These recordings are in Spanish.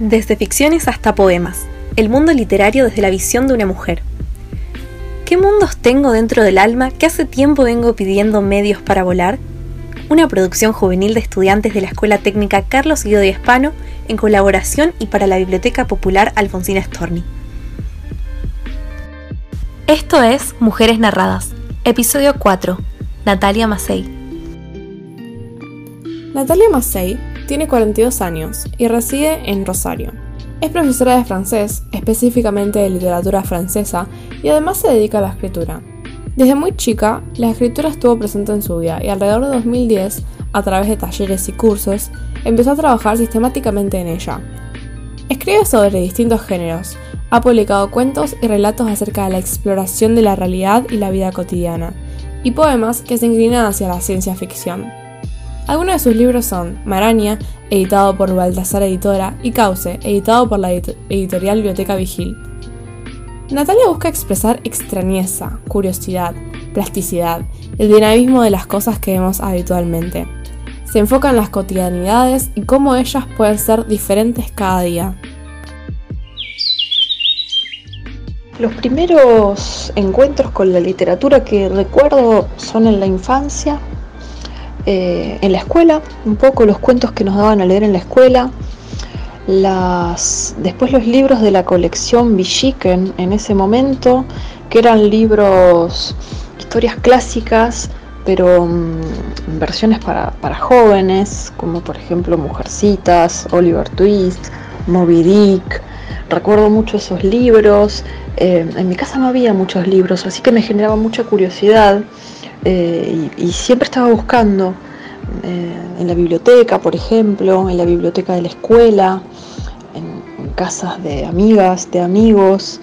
Desde ficciones hasta poemas, el mundo literario desde la visión de una mujer. ¿Qué mundos tengo dentro del alma que hace tiempo vengo pidiendo medios para volar? Una producción juvenil de estudiantes de la Escuela Técnica Carlos Guido de Hispano en colaboración y para la Biblioteca Popular Alfonsina Storni. Esto es Mujeres Narradas, episodio 4, Natalia Macei. Natalia Macei tiene 42 años y reside en Rosario. Es profesora de francés, específicamente de literatura francesa, y además se dedica a la escritura. Desde muy chica, la escritura estuvo presente en su vida y alrededor de 2010, a través de talleres y cursos, empezó a trabajar sistemáticamente en ella. Escribe sobre distintos géneros, ha publicado cuentos y relatos acerca de la exploración de la realidad y la vida cotidiana, y poemas que se inclinan hacia la ciencia ficción. Algunos de sus libros son Maraña, editado por Baltasar Editora, y Cauce, editado por la editorial Biblioteca Vigil. Natalia busca expresar extrañeza, curiosidad, plasticidad, el dinamismo de las cosas que vemos habitualmente. Se enfoca en las cotidianidades y cómo ellas pueden ser diferentes cada día. Los primeros encuentros con la literatura que recuerdo son en la infancia, eh, en la escuela, un poco los cuentos que nos daban a leer en la escuela, las, después los libros de la colección Villiquen en ese momento, que eran libros, historias clásicas, pero mm, versiones para, para, jóvenes, como por ejemplo Mujercitas, Oliver Twist, Moby Dick. Recuerdo mucho esos libros. Eh, en mi casa no había muchos libros, así que me generaba mucha curiosidad eh, y, siempre estaba buscando eh, en la biblioteca, por ejemplo, en la biblioteca de la escuela, en, casas de amigas, de amigos.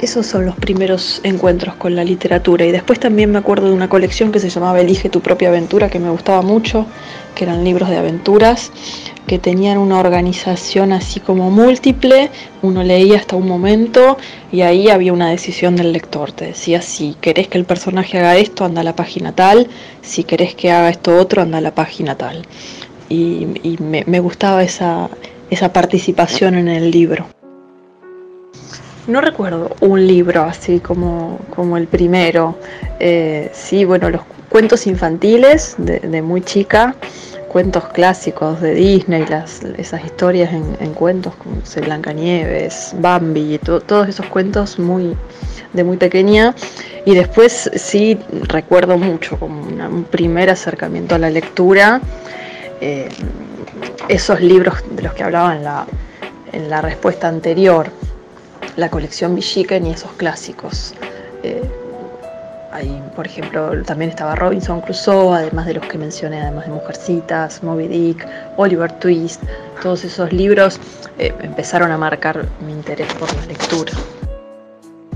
Esos son los primeros encuentros con la literatura. Y después también me acuerdo de una colección que se llamaba Elige tu propia aventura, que me gustaba mucho, que eran libros de aventuras que tenían una organización así como múltiple, uno leía hasta un momento y ahí había una decisión del lector, te decía si querés que el personaje haga esto, anda a la página tal, si querés que haga esto otro, anda a la página tal. Y, me, gustaba esa, esa participación en el libro. No recuerdo un libro así como, como el primero. Eh, sí, bueno, los cuentos infantiles de, de muy chica cuentos clásicos de Disney, esas historias en, cuentos como Blancanieves, Bambi, todos esos cuentos muy de muy pequeña. Y después sí recuerdo mucho como un primer acercamiento a la lectura, eh, esos libros de los que hablaba en la, en la respuesta anterior, la colección Villiquen y esos clásicos. Eh, Ahí, por ejemplo, también estaba Robinson Crusoe, además de los que mencioné, además de Mujercitas, Moby Dick, Oliver Twist. Todos esos libros eh, empezaron a marcar mi interés por la lectura.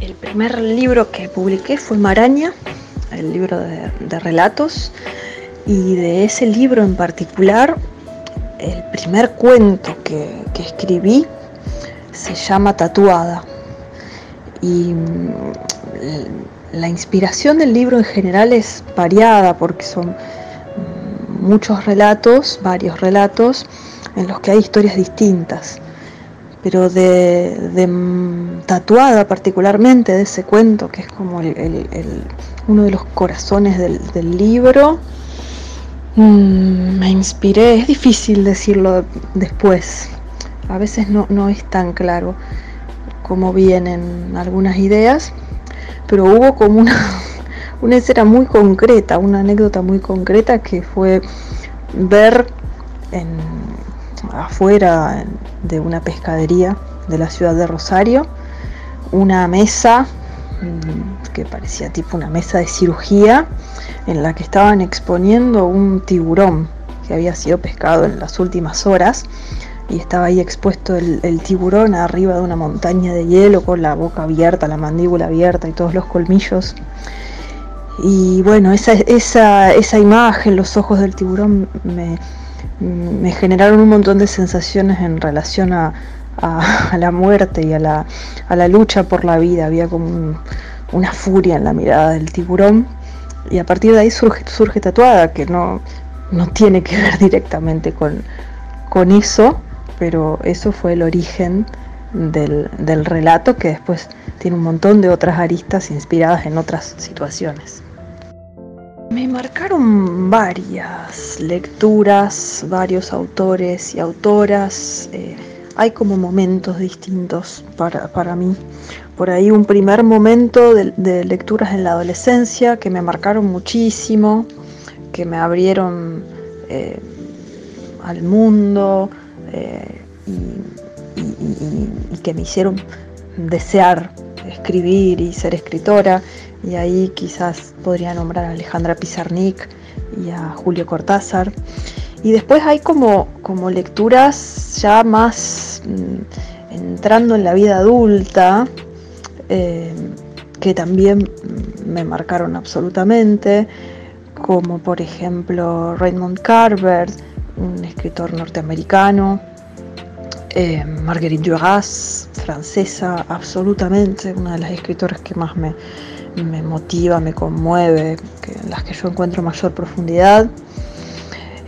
El primer libro que publiqué fue Maraña, el libro de, relatos, y de ese libro en particular, el primer cuento que, escribí se llama Tatuada. Y mm, la inspiración del libro en general es variada porque son mm, muchos relatos, varios relatos, en los que hay historias distintas. Pero de, mm, tatuada particularmente de ese cuento, que es como uno de los corazones del, libro, mm, me inspiré, es difícil decirlo después, a veces no, no es tan claro cómo vienen algunas ideas, pero hubo como una, una escena muy concreta, una anécdota muy concreta que fue ver en, afuera de una pescadería de la ciudad de Rosario una mesa mm, que parecía tipo una mesa de cirugía en la que estaban exponiendo un tiburón que había sido pescado en las últimas horas y estaba ahí expuesto el, tiburón arriba de una montaña de hielo con la boca abierta, la mandíbula abierta y todos los colmillos. Y bueno, esa, esa, esa imagen, los ojos del tiburón me, generaron un montón de sensaciones en relación a, la muerte y a la, a la, lucha por la vida. Había como una furia en la mirada del tiburón. Y a partir de ahí surge, surge tatuada, que no, no tiene que ver directamente con, con eso, pero eso fue el origen del, del relato que después tiene un montón de otras aristas inspiradas en otras situaciones. Me marcaron varias lecturas, varios autores y autoras. Eh, hay como momentos distintos para, mí. Por ahí un primer momento de, lecturas en la adolescencia que me marcaron muchísimo, que me abrieron eh, al mundo eh, y que me hicieron desear escribir y ser escritora y ahí quizás podría nombrar a Alejandra Pizarnik y a Julio Cortázar. Y después hay como, como lecturas ya más mm, entrando en la vida adulta, eh, que también me marcaron absolutamente, como por ejemplo Raymond Carver, un escritor norteamericano, eh, Marguerite Duras, francesa, absolutamente, una de las escritoras que más me, me motiva, me conmueve, en las que yo encuentro mayor profundidad.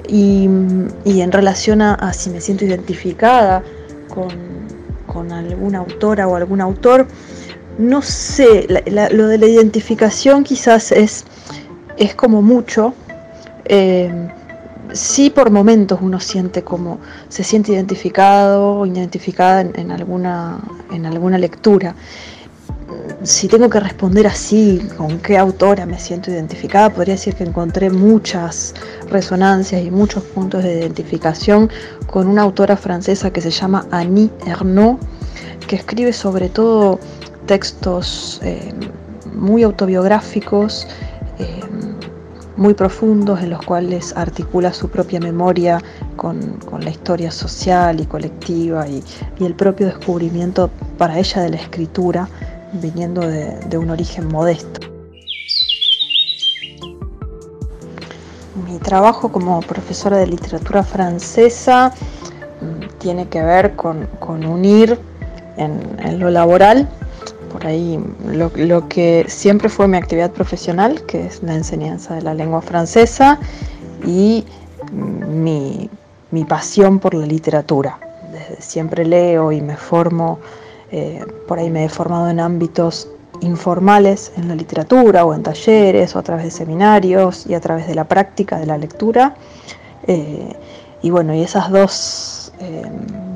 Y, en relación a, si me siento identificada con, alguna autora o algún autor, no sé, lo de la identificación quizás es, es como mucho. Eh, sí por momentos uno siente como se siente identificado o identificada en, alguna, en alguna lectura. Si tengo que responder así, con qué autora me siento identificada, podría decir que encontré muchas resonancias y muchos puntos de identificación con una autora francesa que se llama Annie Ernaux, que escribe sobre todo textos eh, muy autobiográficos, eh, muy profundos, en los cuales articula su propia memoria con, la historia social y colectiva y el propio descubrimiento para ella de la escritura viniendo de, un origen modesto. Mi trabajo como profesora de literatura francesa mm, tiene que ver con, unir en, lo laboral, ahí lo, que siempre fue mi actividad profesional, que es la enseñanza de la lengua francesa, y mi, mi pasión por la literatura. Desde siempre leo y me formo eh, por ahí me he formado en ámbitos informales en la literatura o en talleres o a través de seminarios y a través de la práctica de la lectura. Eh, y bueno, y esas dos eh,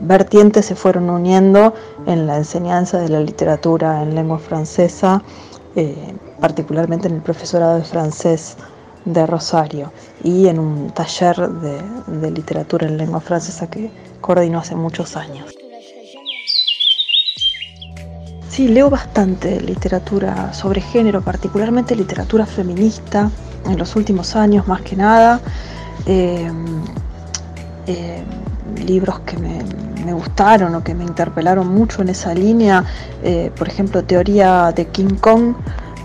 vertientes se fueron uniendo en la enseñanza de la literatura en lengua francesa, particularmente en el profesorado de francés de Rosario y en un taller de, de literatura en lengua francesa que coordinó hace muchos años. Sí, leo bastante literatura sobre género, particularmente literatura feminista, en los últimos años más que nada. Eh, eh, libros que me, gustaron o que me interpelaron mucho en esa línea, eh, por ejemplo, Teoría de King Kong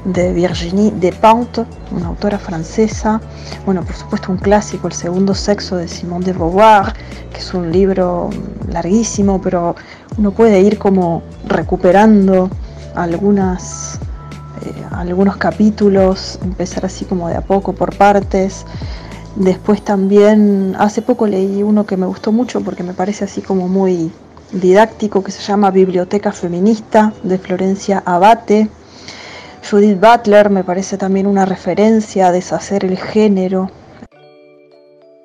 de Virginie Despentes, una autora francesa. Bueno, por supuesto un clásico, El segundo sexo de Simone de Beauvoir, que es un libro larguísimo, pero uno puede ir como recuperando algunas, eh, algunos capítulos, empezar así como de a poco por partes. Después también, hace poco leí uno que me gustó mucho porque me parece así como muy didáctico, que se llama Biblioteca Feminista de Florencia Abate. Judith Butler me parece también una referencia a deshacer el género.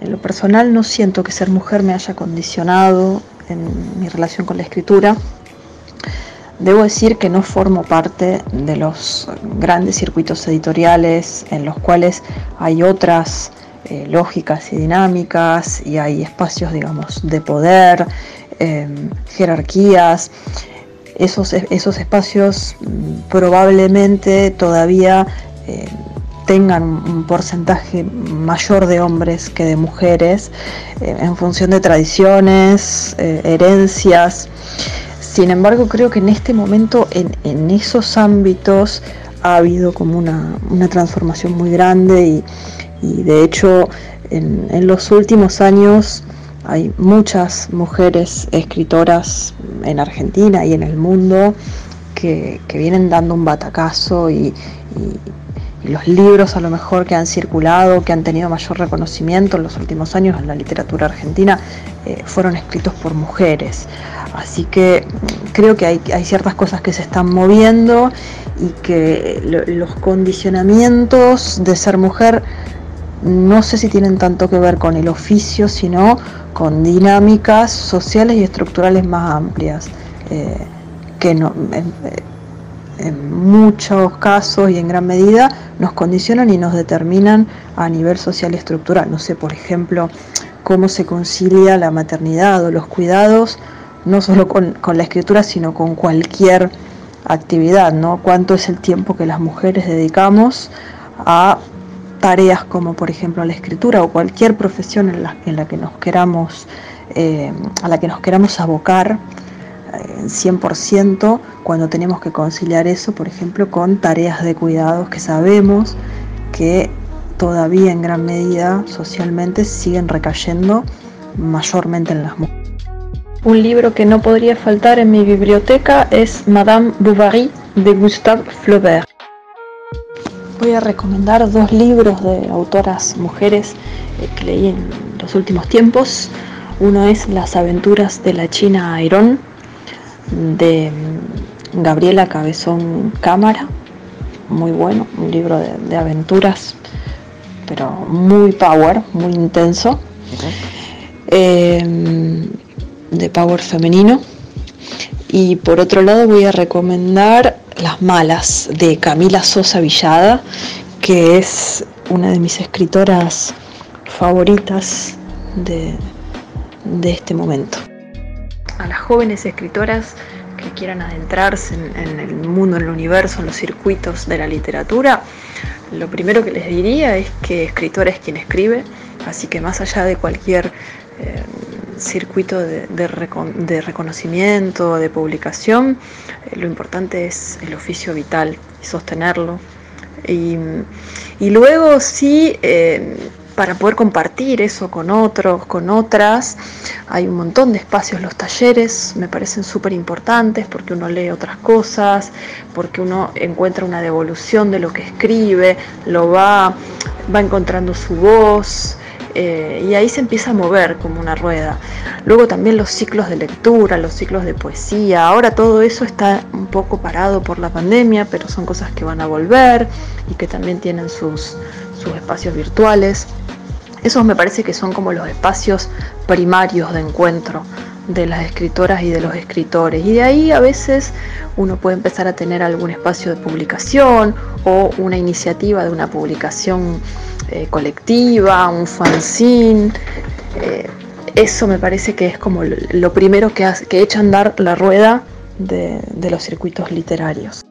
En lo personal no siento que ser mujer me haya condicionado en mi relación con la escritura. Debo decir que no formo parte de los grandes circuitos editoriales en los cuales hay otras eh, lógicas y dinámicas y hay espacios, digamos, de poder, em, jerarquías. Esos, esos espacios mm, probablemente todavía em, tengan un porcentaje mayor de hombres que de mujeres eh, en función de tradiciones, eh, herencias. Sin embargo, creo que en este momento, en, esos ámbitos, ha habido como una, transformación muy grande y, de hecho en, los últimos años hay muchas mujeres escritoras en Argentina y en el mundo que, vienen dando un batacazo y, los libros a lo mejor que han circulado, que han tenido mayor reconocimiento en los últimos años en la literatura argentina, eh, fueron escritos por mujeres. Así que creo que hay, ciertas cosas que se están moviendo y que los condicionamientos de ser mujer no sé si tienen tanto que ver con el oficio, sino con dinámicas sociales y estructurales más amplias, eh, que no, en muchos casos y en gran medida nos condicionan y nos determinan a nivel social y estructural. No sé, por ejemplo, cómo se concilia la maternidad o los cuidados, no solo con, la escritura, sino con cualquier actividad, ¿no? Cuánto es el tiempo que las mujeres dedicamos a tareas como por ejemplo la escritura o cualquier profesión en la, en la que nos queramos, eh, a la que nos queramos abocar 100% cuando tenemos que conciliar eso, por ejemplo, con tareas de cuidados que sabemos que todavía en gran medida socialmente siguen recayendo mayormente en las mujeres. Un libro que no podría faltar en mi biblioteca es Madame Bovary de Gustave Flaubert. Voy a recomendar dos libros de autoras mujeres eh, que leí en los últimos tiempos. Uno es Las aventuras de la China Airón de Gabriela Cabezón Cámara, muy bueno, un libro de, aventuras, pero muy power, muy intenso, em, de power femenino. Y por otro lado voy a recomendar Las Malas de Camila Sosa Villada, que es una de mis escritoras favoritas de, de este momento. A las jóvenes escritoras que quieran adentrarse en, el mundo, en el universo, en los circuitos de la literatura, lo primero que les diría es que escritor es quien escribe, así que más allá de cualquier eh, circuito de, reconocimiento, de publicación, eh, lo importante es el oficio vital y sostenerlo. Y, luego sí, eh, para poder compartir eso con otros, con otras. Hay un montón de espacios, los talleres me parecen súper importantes porque uno lee otras cosas, porque uno encuentra una devolución de lo que escribe, lo va, va encontrando su voz. Eh, y ahí se empieza a mover como una rueda. Luego también los ciclos de lectura, los ciclos de poesía. Ahora todo eso está un poco parado por la pandemia, pero son cosas que van a volver y que también tienen sus, sus espacios virtuales. Esos me parece que son como los espacios primarios de encuentro de las escritoras y de los escritores. Y de ahí a veces uno puede empezar a tener algún espacio de publicación o una iniciativa de una publicación eh, colectiva, un fanzine. Eh, eso me parece que es como lo primero que, que echa a andar la rueda de, de los circuitos literarios.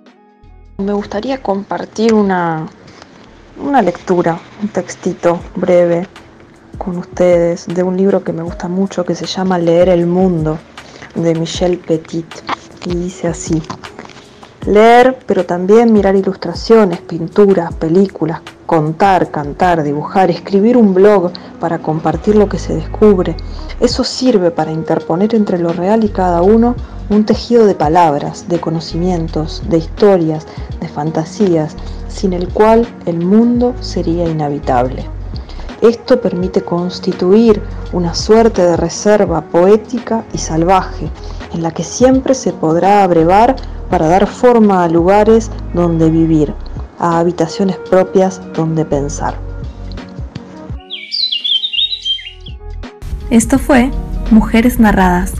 Me gustaría compartir una, una lectura, un textito breve con ustedes de un libro que me gusta mucho que se llama Leer el Mundo de Michel Petit y dice así. Leer, pero también mirar ilustraciones, pinturas, películas, contar, cantar, dibujar, escribir un blog para compartir lo que se descubre. Eso sirve para interponer entre lo real y cada uno un tejido de palabras, de conocimientos, de historias, de fantasías, sin el cual el mundo sería inhabitable. Esto permite constituir una suerte de reserva poética y salvaje, en la que siempre se podrá abrevar para dar forma a lugares donde vivir, a habitaciones propias donde pensar. Esto fue Mujeres Narradas